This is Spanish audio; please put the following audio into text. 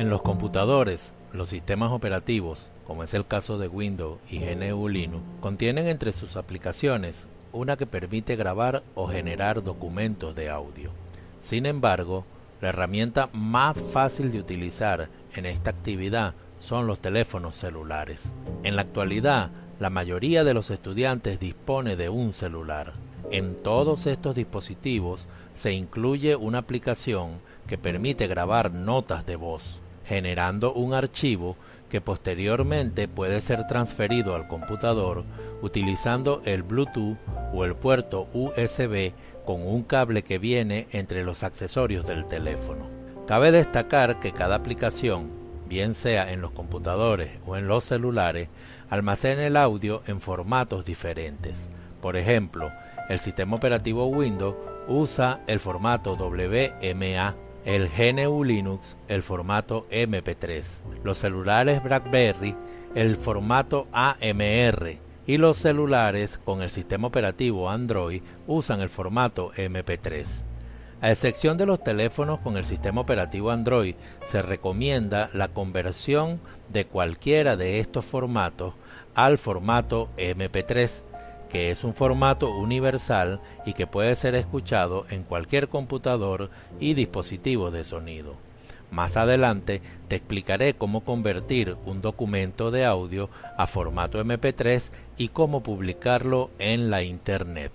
En los computadores, los sistemas operativos, como es el caso de Windows y GNU Linux, contienen entre sus aplicaciones una que permite grabar o generar documentos de audio. Sin embargo, la herramienta más fácil de utilizar en esta actividad son los teléfonos celulares. En la actualidad, la mayoría de los estudiantes dispone de un celular. En todos estos dispositivos se incluye una aplicación que permite grabar notas de voz, generando un archivo que posteriormente puede ser transferido al computador utilizando el Bluetooth o el puerto USB con un cable que viene entre los accesorios del teléfono. Cabe destacar que cada aplicación, bien sea en los computadores o en los celulares, almacena el audio en formatos diferentes. Por ejemplo, el sistema operativo Windows usa el formato WMA el GNU Linux el formato MP3, los celulares BlackBerry el formato AMR y los celulares con el sistema operativo Android usan el formato MP3. A excepción de los teléfonos con el sistema operativo Android, se recomienda la conversión de cualquiera de estos formatos al formato MP3 que es un formato universal y que puede ser escuchado en cualquier computador y dispositivo de sonido. Más adelante te explicaré cómo convertir un documento de audio a formato MP3 y cómo publicarlo en la Internet.